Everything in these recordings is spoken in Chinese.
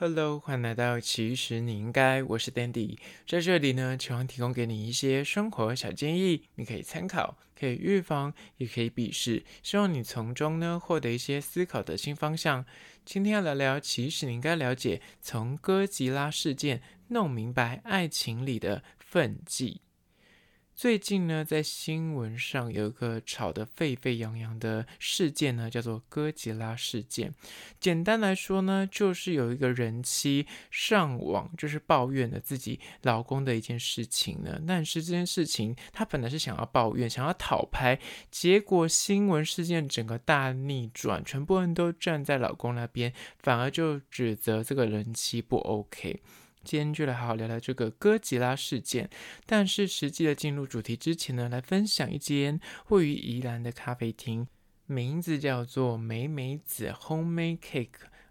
Hello，欢迎来到其实你应该，我是 Dandy，在这里呢，希望提供给你一些生活小建议，你可以参考，可以预防，也可以鄙视，希望你从中呢获得一些思考的新方向。今天要聊聊，其实你应该了解，从哥吉拉事件弄明白爱情里的分际。最近呢，在新闻上有一个吵得沸沸扬扬的事件呢，叫做哥吉拉事件。简单来说呢，就是有一个人妻上网，就是抱怨了自己老公的一件事情呢。但是这件事情，她本来是想要抱怨，想要讨拍，结果新闻事件整个大逆转，全部人都站在老公那边，反而就指责这个人妻不 OK。今天就来好好聊聊这个哥吉拉事件，但是实际的进入主题之前呢，来分享一间位于宜兰的咖啡厅，名字叫做美美子 Homemade Cake。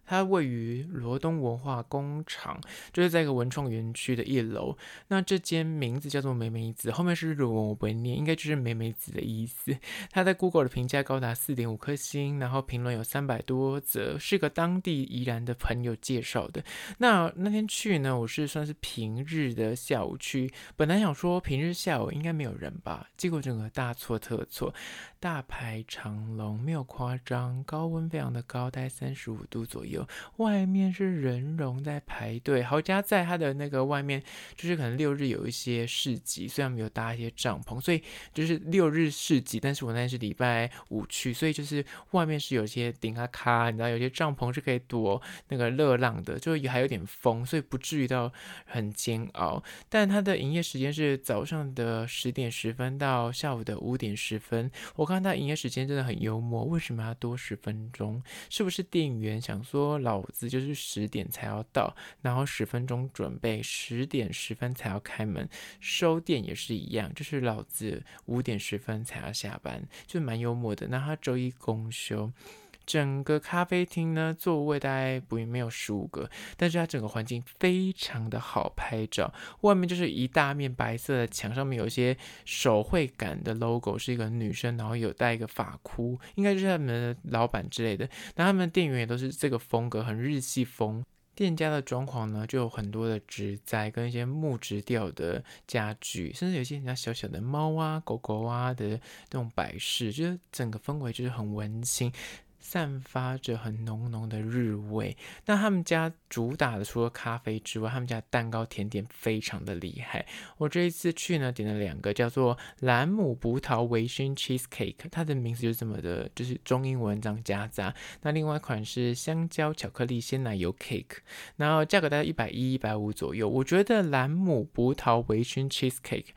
它位于罗东文化工厂，就是在一个文创园区的一楼。那这间名字叫做美美子，后面是日文，我不会念，应该就是美美子的意思。它在 Google 的评价高达四点五颗星，然后评论有三百多则，是个当地宜兰的朋友介绍的。那那天去呢，我是算是平日的下午去，本来想说平日下午应该没有人吧，结果整个大错特错，大排长龙，没有夸张，高温非常的高，大概三十五度左右。外面是人龙在排队，好家在它的那个外面，就是可能六日有一些市集，虽然没有搭一些帐篷，所以就是六日市集，但是我那天是礼拜五去，所以就是外面是有些顶啊卡，你知道有些帐篷是可以躲那个热浪的，就还有点风，所以不至于到很煎熬。但它的营业时间是早上的十点十分到下午的五点十分，我看它营业时间真的很幽默，为什么要多十分钟？是不是店员想说？老子就是十点才要到，然后十分钟准备，十点十分才要开门，收店也是一样，就是老子五点十分才要下班，就蛮幽默的。那他周一公休，整个咖啡厅呢，座位大概不没有十五个，但是它整个环境非常的好拍照。外面就是一大面白色的墙，上面有一些手绘感的 logo，是一个女生，然后有戴一个发箍，应该就是他们的老板之类的。那他们的店员也都是这个风格，很日系风。店家的装潢呢，就有很多的植栽跟一些木质调的家具，甚至有些人家小小的猫啊、狗狗啊的那种摆饰，就是整个氛围就是很温馨。散发着很浓浓的日味。那他们家主打的除了咖啡之外，他们家蛋糕甜点非常的厉害。我这一次去呢，点了两个叫做兰姆葡萄微醺 cheesecake，它的名字就是这么的，就是中英文这样夹杂。那另外一款是香蕉巧克力鲜奶油 cake，然后价格大概一百一、一百五左右。我觉得兰姆葡萄微醺 cheesecake。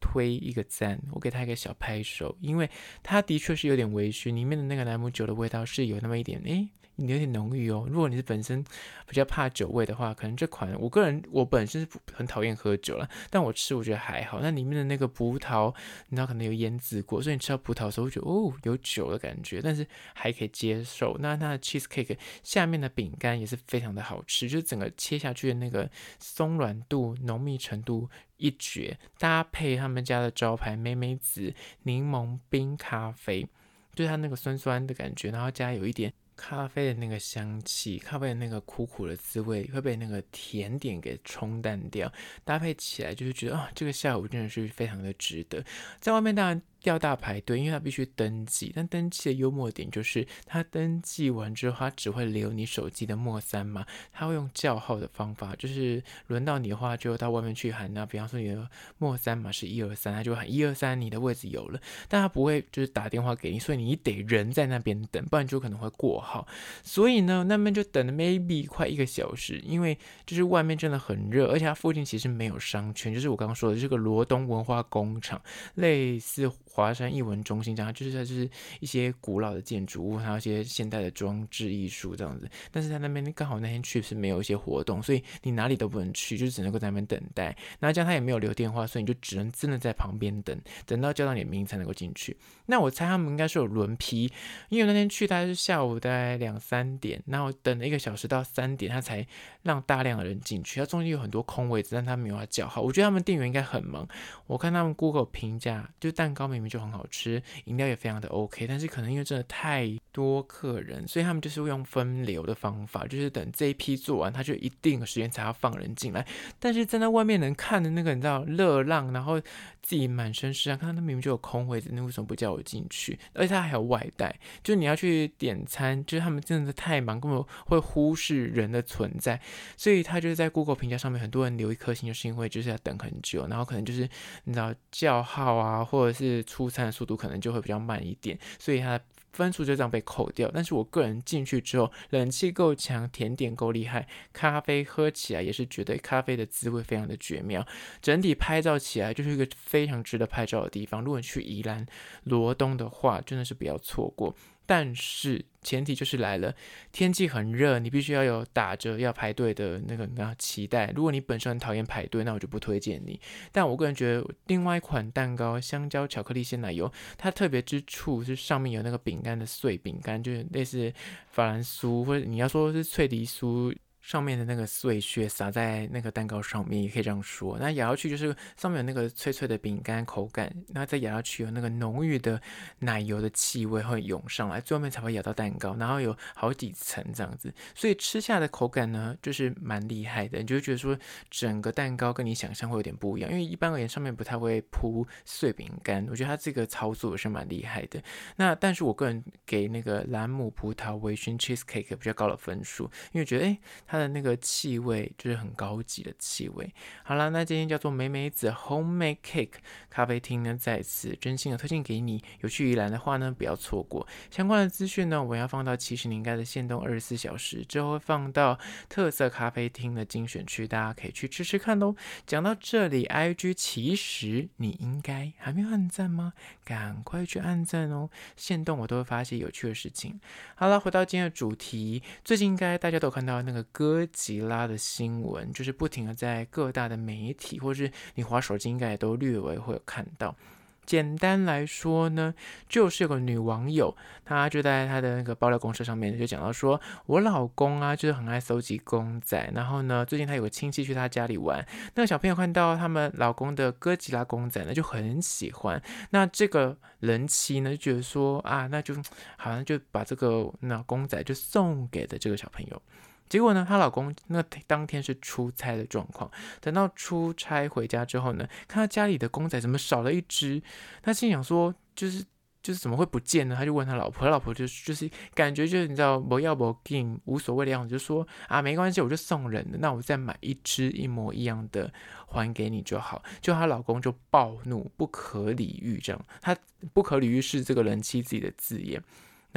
推一个赞，我给他一个小拍手，因为他的确是有点微醺，里面的那个兰姆酒的味道是有那么一点，诶。你有点浓郁哦。如果你是本身比较怕酒味的话，可能这款我个人我本身是很讨厌喝酒了，但我吃我觉得还好。那里面的那个葡萄，你知道可能有腌制过，所以你吃到葡萄的时候会觉得哦有酒的感觉，但是还可以接受。那它的 cheese cake 下面的饼干也是非常的好吃，就是整个切下去的那个松软度、浓密程度一绝，搭配他们家的招牌美美子柠檬冰咖啡，对它那个酸酸的感觉，然后加有一点。咖啡的那个香气，咖啡的那个苦苦的滋味会被那个甜点给冲淡掉，搭配起来就是觉得啊、这个下午真的是非常的值得。在外面当然。要大排队，因为他必须登记。但登记的幽默点就是，他登记完之后，他只会留你手机的末三码，他会用叫号的方法，就是轮到你的话，就到外面去喊。那比方说你的末三码是一二三，他就喊一二三，你的位置有了。但他不会就是打电话给你，所以你得人在那边等，不然就可能会过号。所以呢，那边就等了 maybe 快一个小时，因为就是外面真的很热，而且它附近其实没有商圈，就是我刚刚说的这个罗东文化工厂，类似。华山艺文中心这样，就是它就是一些古老的建筑物，还有一些现代的装置艺术这样子。但是在那边刚好那天去是没有一些活动，所以你哪里都不能去，就只能够在那边等待。那这样他也没有留电话，所以你就只能真的在旁边等，等到叫到你的名才能够进去。那我猜他们应该是有轮批，因为那天去大概是下午大概两三点，然后等了一个小时到三点，他才让大量的人进去。他中间有很多空位置，但他没有要叫号。我觉得他们店员应该很忙。我看他们 Google 评价，就蛋糕明明就很好吃，饮料也非常的 OK，但是可能因为真的太多客人，所以他们就是用分流的方法，就是等这一批做完，他就一定时间才要放人进来。但是站在外面能看的那个，你知道热浪，然后自己满身是汗，看到那明明就有空位子，你为什么不叫我进去？而且他还有外带，就是你要去点餐，就是他们真的是太忙，根本会忽视人的存在，所以他就是在 Google 评价上面，很多人留一颗星，就是因为就是要等很久，然后可能就是你知道叫号啊，或者是出餐的速度可能就会比较慢一点，所以他。分数就这样被扣掉，但是我个人进去之后，冷气够强，甜点够厉害，咖啡喝起来也是觉得咖啡的滋味非常的绝妙，整体拍照起来就是一个非常值得拍照的地方。如果你去宜兰罗东的话，真的是不要错过。但是前提就是来了，天气很热，你必须要有打折要排队的那个那期待。如果你本身很讨厌排队，那我就不推荐你。但我个人觉得，另外一款蛋糕香蕉巧克力鲜奶油，它特别之处是上面有那个饼干的碎饼干，就是类似法兰酥，或者你要说是脆梨酥。上面的那个碎屑洒在那个蛋糕上面，也可以这样说。那咬下去就是上面有那个脆脆的饼干口感，那再咬下去有那个浓郁的奶油的气味会涌上来，最后面才会咬到蛋糕，然后有好几层这样子，所以吃下的口感呢就是蛮厉害的。你就觉得说整个蛋糕跟你想象会有点不一样，因为一般而言上面不太会铺碎饼干，我觉得它这个操作也是蛮厉害的。那但是我个人给那个蓝姆葡萄微醺 cheesecake 比较高的分数，因为觉得诶它。的那个气味就是很高级的气味。好了，那今天叫做美美子 Homemade Cake 咖啡厅呢，在此真心的推荐给你。有去宜兰的话呢，不要错过相关的资讯呢。我要放到其实你应该的限动二十四小时之后，会放到特色咖啡厅的精选区，大家可以去吃吃看喽。讲到这里，IG 其实你应该还没有按赞吗？赶快去按赞哦！限动我都会发一些有趣的事情。好了，回到今天的主题，最近应该大家都看到那个歌。哥吉拉的新闻就是不停的在各大的媒体，或是你滑手机应该也都略微会有看到。简单来说呢，就是有个女网友，她就在她的那个爆料公社上面就讲到说，我老公啊，就是很爱搜集公仔，然后呢，最近他有个亲戚去他家里玩，那个小朋友看到他们老公的哥吉拉公仔呢，就很喜欢。那这个人妻呢，就觉得说啊，那就好像就把这个那公仔就送给了这个小朋友。结果呢，她老公那当天是出差的状况，等到出差回家之后呢，看到家里的公仔怎么少了一只，他心想说，就是就是怎么会不见呢？他就问他老婆，他老婆就就是感觉就是你知道不要不给无所谓的样子，就说啊没关系，我就送人的，那我再买一只一模一样的还给你就好。就她老公就暴怒，不可理喻这样，他不可理喻是这个人妻自己的字眼。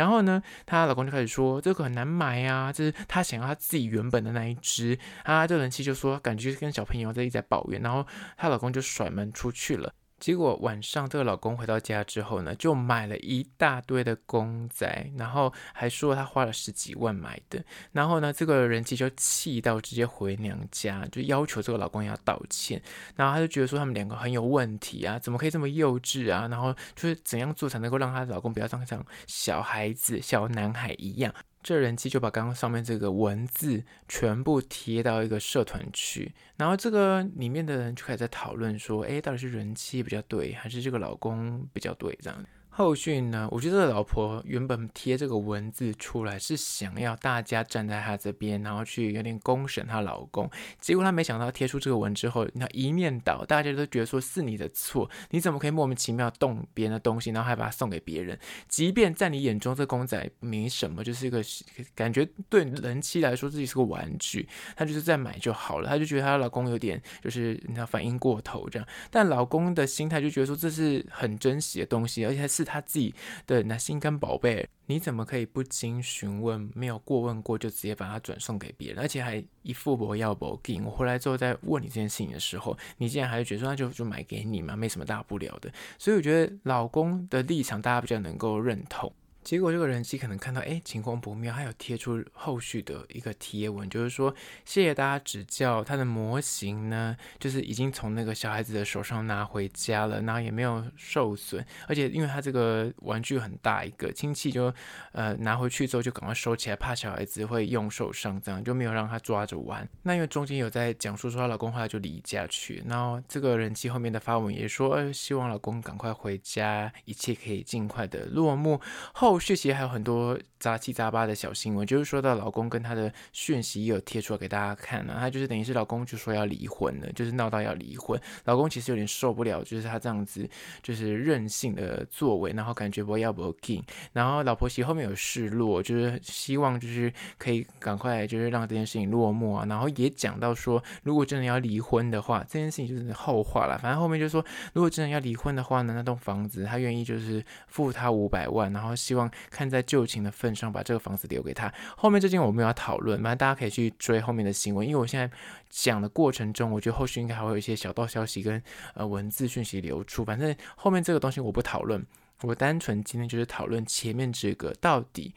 然后呢，她老公就开始说这个很难买啊，这是她想要她自己原本的那一只啊。这人气就说感觉跟小朋友在一直在抱怨，然后她老公就甩门出去了。结果晚上，这个老公回到家之后呢，就买了一大堆的公仔，然后还说他花了十几万买的。然后呢，这个人妻就气到直接回娘家，就要求这个老公要道歉。然后他就觉得说他们两个很有问题啊，怎么可以这么幼稚啊？然后就是怎样做才能够让她老公不要像像小孩子、小男孩一样。这人机就把刚刚上面这个文字全部贴到一个社团去，然后这个里面的人就开始在讨论说，诶，到底是人妻比较对，还是这个老公比较对？这样。后续呢？我觉得老婆原本贴这个文字出来是想要大家站在她这边，然后去有点公审她老公。结果她没想到贴出这个文之后，那一面倒，大家都觉得说是你的错，你怎么可以莫名其妙动别人的东西，然后还把它送给别人？即便在你眼中这公仔没什么，就是一个感觉对人妻来说自己是个玩具，她就是在买就好了。她就觉得她老公有点就是你知道反应过头这样，但老公的心态就觉得说这是很珍惜的东西，而且还是。是他自己的那心肝宝贝，你怎么可以不经询问、没有过问过就直接把它转送给别人，而且还一副不要不给？我回来之后再问你这件事情的时候，你竟然还是觉得说那就就买给你嘛，没什么大不了的。所以我觉得老公的立场大家比较能够认同。结果这个人机可能看到，哎，情况不妙，还有贴出后续的一个贴文，就是说谢谢大家指教，他的模型呢，就是已经从那个小孩子的手上拿回家了，然后也没有受损，而且因为他这个玩具很大一个，亲戚就呃拿回去之后就赶快收起来，怕小孩子会用受伤，这样就没有让他抓着玩。那因为中间有在讲述说她老公后来就离家去，然后这个人机后面的发文也说，呃，希望老公赶快回家，一切可以尽快的落幕后。后续其实还有很多杂七杂八的小新闻，就是说到老公跟他的讯息也有贴出来给大家看、啊。他就是等于是老公就说要离婚了，就是闹到要离婚。老公其实有点受不了，就是他这样子就是任性的作为，然后感觉不要不要。然后老婆其实后面有示弱，就是希望就是可以赶快就是让这件事情落幕啊。然后也讲到说，如果真的要离婚的话，这件事情就是后话了。反正后面就说，如果真的要离婚的话呢，那栋房子他愿意就是付他五百万，然后希望看在旧情的份上把这个房子留给他。后面这件我没有要讨论，反正大家可以去追后面的新闻，因为我现在讲的过程中，我觉得后续应该还会有一些小道消息跟呃文字讯息流出。反正后面这个东西我不讨论，我单纯今天就是讨论前面这个到底。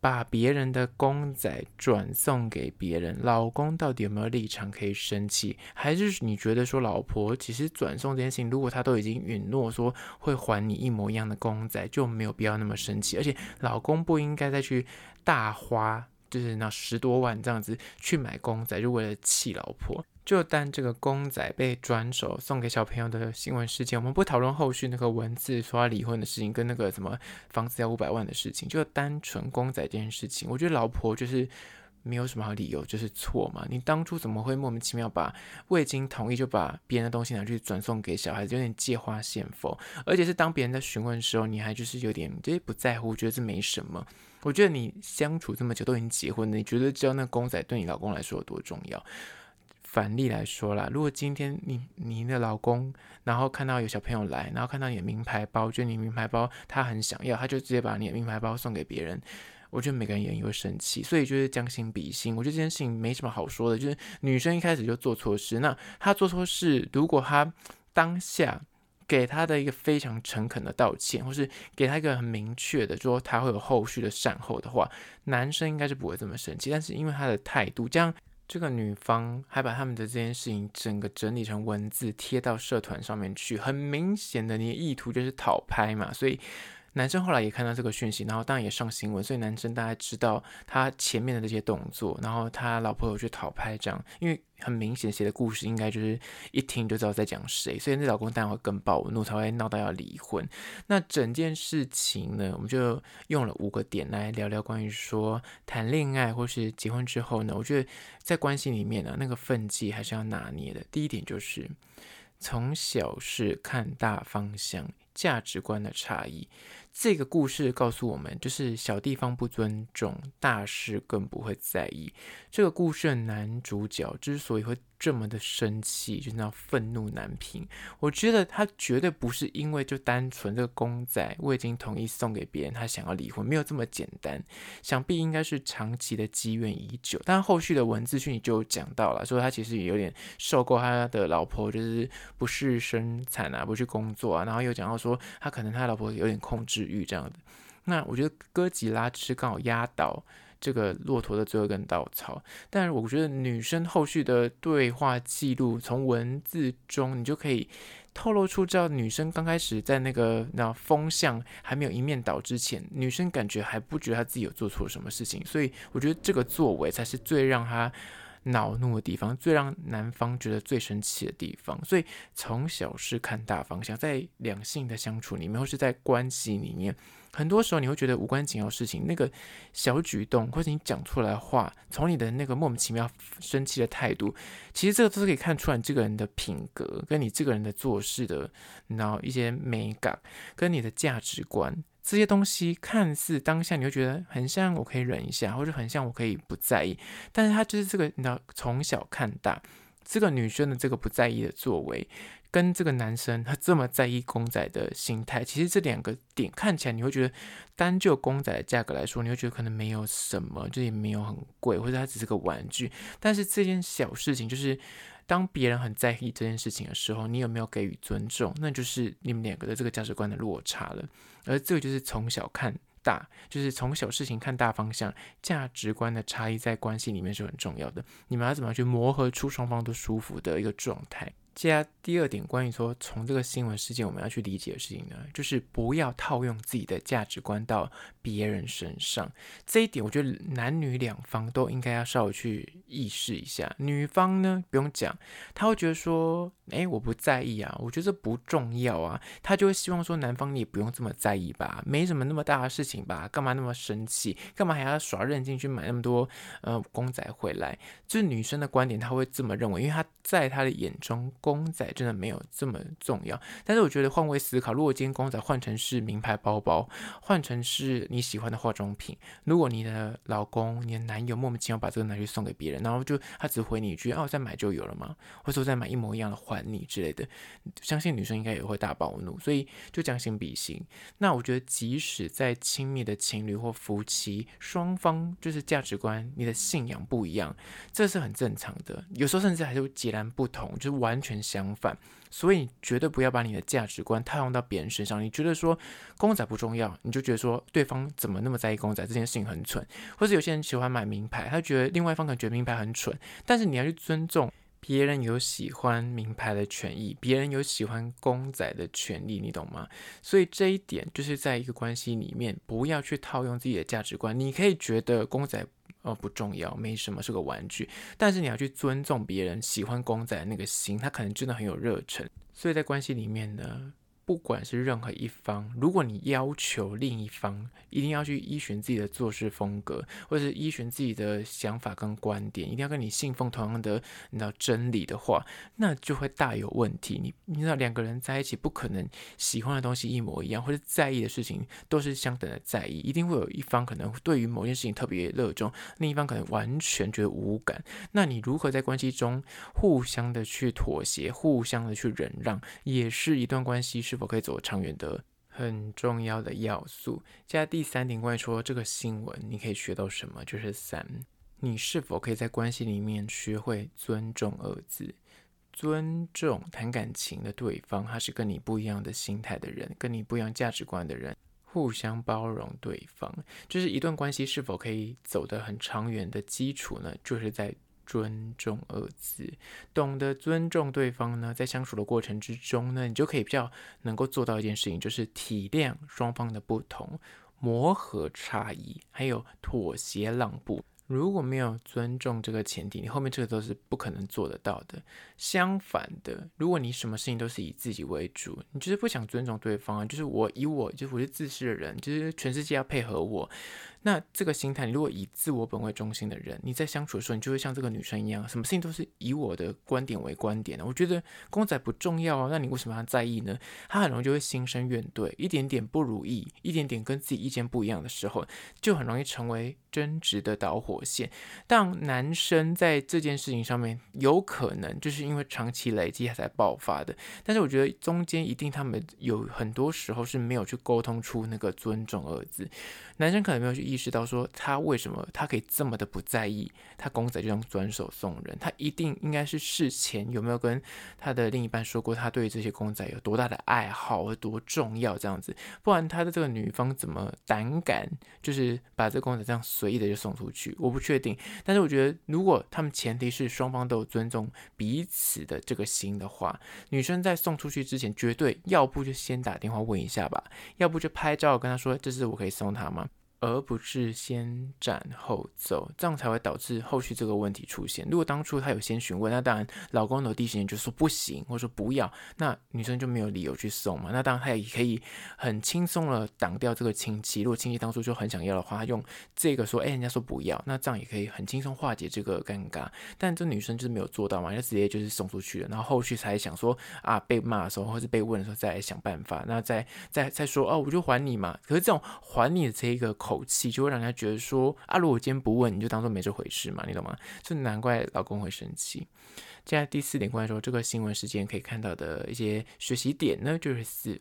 把别人的公仔转送给别人，老公到底有没有立场可以生气？还是你觉得说老婆其实转送这件事情，如果他都已经允诺说会还你一模一样的公仔，就没有必要那么生气？而且老公不应该再去大花，就是那十多万这样子去买公仔，就为了气老婆。就单这个公仔被转手送给小朋友的新闻事件，我们不讨论后续那个文字说要离婚的事情，跟那个什么房子要五百万的事情，就单纯公仔这件事情，我觉得老婆就是没有什么好理由，就是错嘛。你当初怎么会莫名其妙把未经同意就把别人的东西拿去转送给小孩子，有点借花献佛，而且是当别人在询问的时候，你还就是有点就是不在乎，觉得这没什么。我觉得你相处这么久都已经结婚了，你觉得知道那公仔对你老公来说有多重要？反例来说啦，如果今天你你的老公，然后看到有小朋友来，然后看到你的名牌包，觉得你名牌包他很想要，他就直接把你的名牌包送给别人，我觉得每个人也会生气，所以就是将心比心，我觉得这件事情没什么好说的，就是女生一开始就做错事，那她做错事，如果她当下给她的一个非常诚恳的道歉，或是给她一个很明确的说她会有后续的善后的话，男生应该是不会这么生气，但是因为她的态度这样。这个女方还把他们的这件事情整个整理成文字贴到社团上面去，很明显的你的意图就是讨拍嘛，所以。男生后来也看到这个讯息，然后当然也上新闻，所以男生大概知道他前面的这些动作，然后他老婆有去讨拍这样，因为很明显写的故事应该就是一听就知道在讲谁，所以那老公当然会更暴怒，才会闹到要离婚。那整件事情呢，我们就用了五个点来聊聊关于说谈恋爱或是结婚之后呢，我觉得在关系里面呢，那个分际还是要拿捏的。第一点就是从小事看大方向，价值观的差异。这个故事告诉我们，就是小地方不尊重，大事更不会在意。这个故事的男主角之所以会这么的生气，就是那愤怒难平。我觉得他绝对不是因为就单纯这个公仔未经同意送给别人，他想要离婚，没有这么简单。想必应该是长期的积怨已久。但后续的文字讯息就讲到了，说他其实也有点受够他的老婆就是不是生产啊，不去工作啊，然后又讲到说他可能他老婆有点控制欲这样的。那我觉得哥吉拉只是刚好压倒。这个骆驼的最后一根稻草，但是我觉得女生后续的对话记录，从文字中你就可以透露出，知道女生刚开始在那个那风向还没有一面倒之前，女生感觉还不觉得她自己有做错什么事情，所以我觉得这个作为才是最让她恼怒的地方，最让男方觉得最生气的地方。所以从小事看大方向，在两性的相处里面，或是在关系里面。很多时候你会觉得无关紧要的事情，那个小举动或者你讲出来的话，从你的那个莫名其妙生气的态度，其实这个都是可以看出来你这个人的品格，跟你这个人的做事的，然后一些美感，跟你的价值观这些东西，看似当下你会觉得很像我可以忍一下，或者很像我可以不在意，但是他就是这个，你知道从小看大，这个女生的这个不在意的作为。跟这个男生他这么在意公仔的心态，其实这两个点看起来你会觉得，单就公仔的价格来说，你会觉得可能没有什么，就也没有很贵，或者它只是个玩具。但是这件小事情，就是当别人很在意这件事情的时候，你有没有给予尊重，那就是你们两个的这个价值观的落差了。而这个就是从小看大，就是从小事情看大方向，价值观的差异在关系里面是很重要的。你们要怎么样去磨合出双方都舒服的一个状态？接下来第二点，关于说从这个新闻事件我们要去理解的事情呢，就是不要套用自己的价值观到别人身上。这一点，我觉得男女两方都应该要稍微去意识一下。女方呢，不用讲，她会觉得说，哎，我不在意啊，我觉得这不重要啊，她就会希望说，男方你也不用这么在意吧，没什么那么大的事情吧，干嘛那么生气，干嘛还要耍任性去买那么多呃公仔回来？就是女生的观点，她会这么认为，因为她在她的眼中。公仔真的没有这么重要，但是我觉得换位思考，如果今天公仔换成是名牌包包，换成是你喜欢的化妆品，如果你的老公、你的男友莫名其妙把这个拿去送给别人，然后就他只回你一句“哦，再买就有了吗？”或者我再买一模一样的还你之类的，相信女生应该也会大暴怒，所以就将心比心。那我觉得，即使在亲密的情侣或夫妻，双方就是价值观、你的信仰不一样，这是很正常的，有时候甚至还是截然不同，就是完全。全相反，所以你绝对不要把你的价值观套用到别人身上。你觉得说公仔不重要，你就觉得说对方怎么那么在意公仔这件事情很蠢，或者有些人喜欢买名牌，他觉得另外一方可能觉名牌很蠢，但是你要去尊重别人有喜欢名牌的权益，别人有喜欢公仔的权利，你懂吗？所以这一点就是在一个关系里面，不要去套用自己的价值观。你可以觉得公仔。哦，不重要，没什么，是个玩具。但是你要去尊重别人喜欢公仔的那个心，他可能真的很有热忱。所以在关系里面呢。不管是任何一方，如果你要求另一方一定要去依循自己的做事风格，或者是依循自己的想法跟观点，一定要跟你信奉同样的你知道真理的话，那就会大有问题。你你知道两个人在一起不可能喜欢的东西一模一样，或者在意的事情都是相等的在意，一定会有一方可能对于某件事情特别热衷，另一方可能完全觉得无感。那你如何在关系中互相的去妥协，互相的去忍让，也是一段关系是。否可以走长远的很重要的要素。加第三点，关于说这个新闻，你可以学到什么？就是三，你是否可以在关系里面学会尊重二字？尊重谈感情的对方，他是跟你不一样的心态的人，跟你不一样价值观的人，互相包容对方，就是一段关系是否可以走得很长远的基础呢？就是在。尊重二字，懂得尊重对方呢，在相处的过程之中呢，你就可以比较能够做到一件事情，就是体谅双方的不同，磨合差异，还有妥协让步。如果没有尊重这个前提，你后面这个都是不可能做得到的。相反的，如果你什么事情都是以自己为主，你就是不想尊重对方，就是我以我，就是我是自私的人，就是全世界要配合我。那这个心态，你如果以自我本位中心的人，你在相处的时候，你就会像这个女生一样，什么事情都是以我的观点为观点的。我觉得公仔不重要啊，那你为什么要在意呢？他很容易就会心生怨怼，一点点不如意，一点点跟自己意见不一样的时候，就很容易成为争执的导火线。当男生在这件事情上面，有可能就是因为长期累积他才爆发的。但是我觉得中间一定他们有很多时候是没有去沟通出那个尊重二字，男生可能没有去。意识到说他为什么他可以这么的不在意他公仔就这样转手送人，他一定应该是事前有没有跟他的另一半说过他对这些公仔有多大的爱好有多重要这样子，不然他的这个女方怎么胆敢就是把这个公仔这样随意的就送出去？我不确定，但是我觉得如果他们前提是双方都尊重彼此的这个心的话，女生在送出去之前绝对要不就先打电话问一下吧，要不就拍照跟他说，这是我可以送他吗？而不是先斩后奏，这样才会导致后续这个问题出现。如果当初他有先询问，那当然老公的第一时间就说不行，或者说不要，那女生就没有理由去送嘛。那当然他也可以很轻松的挡掉这个亲戚。如果亲戚当初就很想要的话，他用这个说，哎，人家说不要，那这样也可以很轻松化解这个尴尬。但这女生就是没有做到嘛，就直接就是送出去了，然后后续才想说啊，被骂的时候或是被问的时候再来想办法，那再再再说哦，我就还你嘛。可是这种还你的这一个。口气就会让人家觉得说啊，如果我今天不问，你就当做没这回事嘛，你懂吗？就难怪老公会生气。接下来第四点，过来说这个新闻事件可以看到的一些学习点呢，就是四，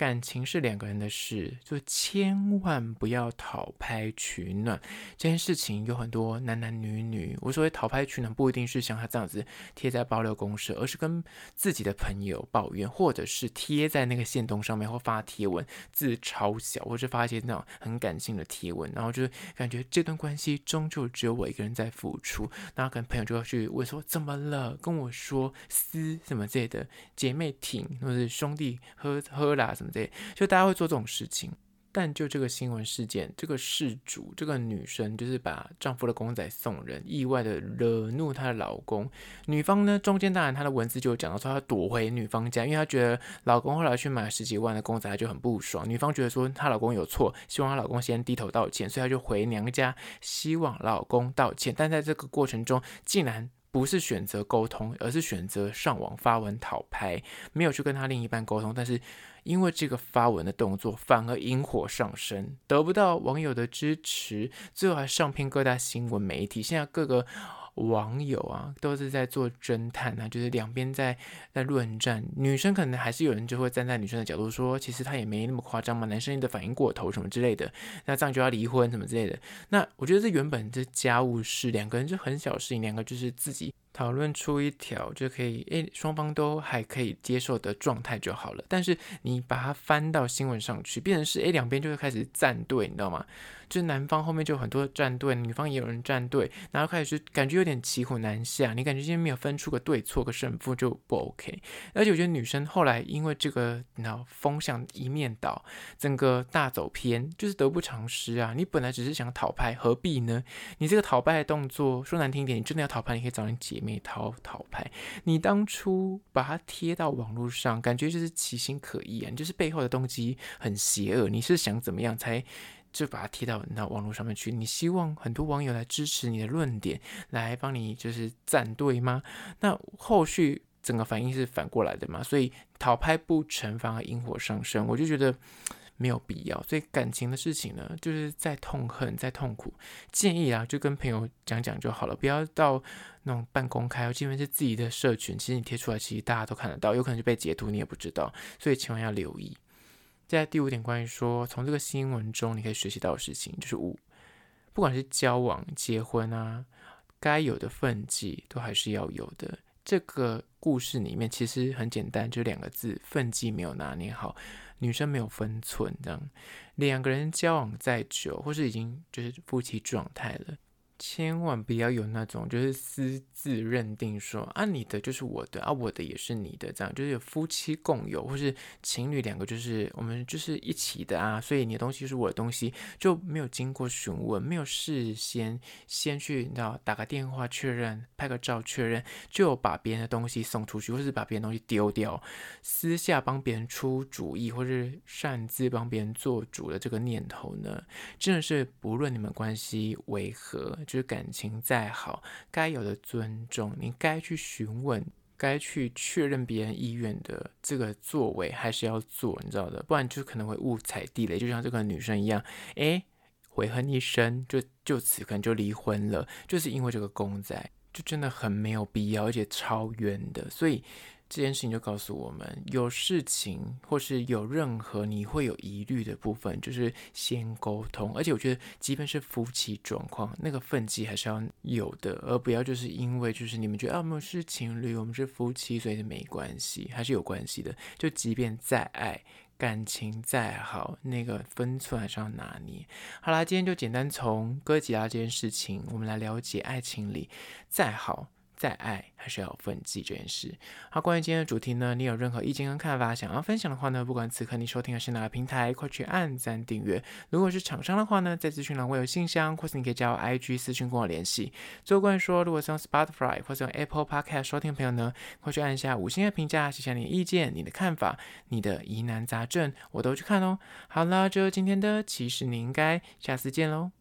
感情是两个人的事，就千万不要讨拍取暖。这件事情有很多男男女女，我所谓讨拍取暖，不一定是像他这样子贴在爆料公社，而是跟自己的朋友抱怨，或者是贴在那个线动上面，或发贴文字超小，或是发一些那种很感性的贴文，然后就感觉这段关系终究只有我一个人在付出，然后可能朋友就要去问说怎么了，跟我说撕什么之类的，姐妹挺或者是兄弟喝喝啦什么之类，就大家会做这种事情。但就这个新闻事件，这个事主这个女生就是把丈夫的公仔送人，意外的惹怒她的老公。女方呢，中间当然她的文字就有讲到说她躲回女方家，因为她觉得老公后来去买十几万的公仔，她就很不爽。女方觉得说她老公有错，希望她老公先低头道歉，所以她就回娘家，希望老公道歉。但在这个过程中，竟然不是选择沟通，而是选择上网发文讨拍，没有去跟他另一半沟通，但是。因为这个发文的动作，反而引火上身，得不到网友的支持，最后还上篇各大新闻媒体。现在各个网友啊，都是在做侦探啊，就是两边在在论战。女生可能还是有人就会站在女生的角度说，其实她也没那么夸张嘛，男生的反应过头什么之类的，那这样就要离婚什么之类的。那我觉得这原本这家务事，两个人就很小事情，两个就是自己。讨论出一条就可以，诶，双方都还可以接受的状态就好了。但是你把它翻到新闻上去，变成是，诶，两边就会开始站队，你知道吗？就是男方后面就有很多站队，女方也有人站队，然后开始就感觉有点骑虎难下。你感觉今天没有分出个对错个胜负就不 OK。而且我觉得女生后来因为这个，然后风向一面倒，整个大走偏，就是得不偿失啊！你本来只是想讨拍，何必呢？你这个讨拍的动作，说难听点，你真的要讨拍，你可以找人妹讨讨拍。你当初把它贴到网络上，感觉就是其心可疑啊！就是背后的动机很邪恶，你是想怎么样才就把它贴到那网络上面去？你希望很多网友来支持你的论点，来帮你就是站队吗？那后续整个反应是反过来的嘛？所以讨拍不成，反而引火上身，我就觉得。没有必要，所以感情的事情呢，就是再痛恨再痛苦，建议啊，就跟朋友讲讲就好了，不要到那种半公开，基本是自己的社群，其实你贴出来，其实大家都看得到，有可能就被截图，你也不知道，所以千万要留意。在第五点，关于说从这个新闻中你可以学习到的事情，就是五，不管是交往、结婚啊，该有的分际都还是要有的。这个故事里面其实很简单，就两个字：分际没有拿捏好。女生没有分寸，这样两个人交往再久，或是已经就是夫妻状态了。千万不要有那种就是私自认定说啊，你的就是我的啊，我的也是你的，这样就是有夫妻共有或是情侣两个就是我们就是一起的啊，所以你的东西是我的东西，就没有经过询问，没有事先先去你知道打个电话确认，拍个照确认，就把别人的东西送出去，或是把别人东西丢掉，私下帮别人出主意，或是擅自帮别人做主的这个念头呢，真的是不论你们关系为何。就是感情再好，该有的尊重，你该去询问，该去确认别人意愿的这个作为，还是要做，你知道的，不然就可能会误踩地雷，就像这个女生一样，诶，悔恨一生，就就此可能就离婚了，就是因为这个公仔，就真的很没有必要，而且超冤的，所以。这件事情就告诉我们，有事情或是有任何你会有疑虑的部分，就是先沟通。而且我觉得，即便是夫妻状况，那个分际还是要有的，而不要就是因为就是你们觉得啊，我们是情侣，我们是夫妻，所以是没关系，还是有关系的。就即便再爱，感情再好，那个分寸还是要拿捏。好啦，今天就简单从哥吉拉这件事情，我们来了解爱情里再好。再爱还是要分际这件事。好，关于今天的主题呢，你有任何意见跟看法想要分享的话呢，不管此刻你收听的是哪个平台，快去按赞订阅。如果是厂商的话呢，在资讯栏会有信箱，或是你可以加我 IG 私讯跟我联系。最后关于说，如果是用 Spotify 或是用 Apple Podcast 收听的朋友呢，快去按下五星的评价，写下你的意见、你的看法、你的疑难杂症，我都去看哦。好了，就今天的，其实你应该下次见喽。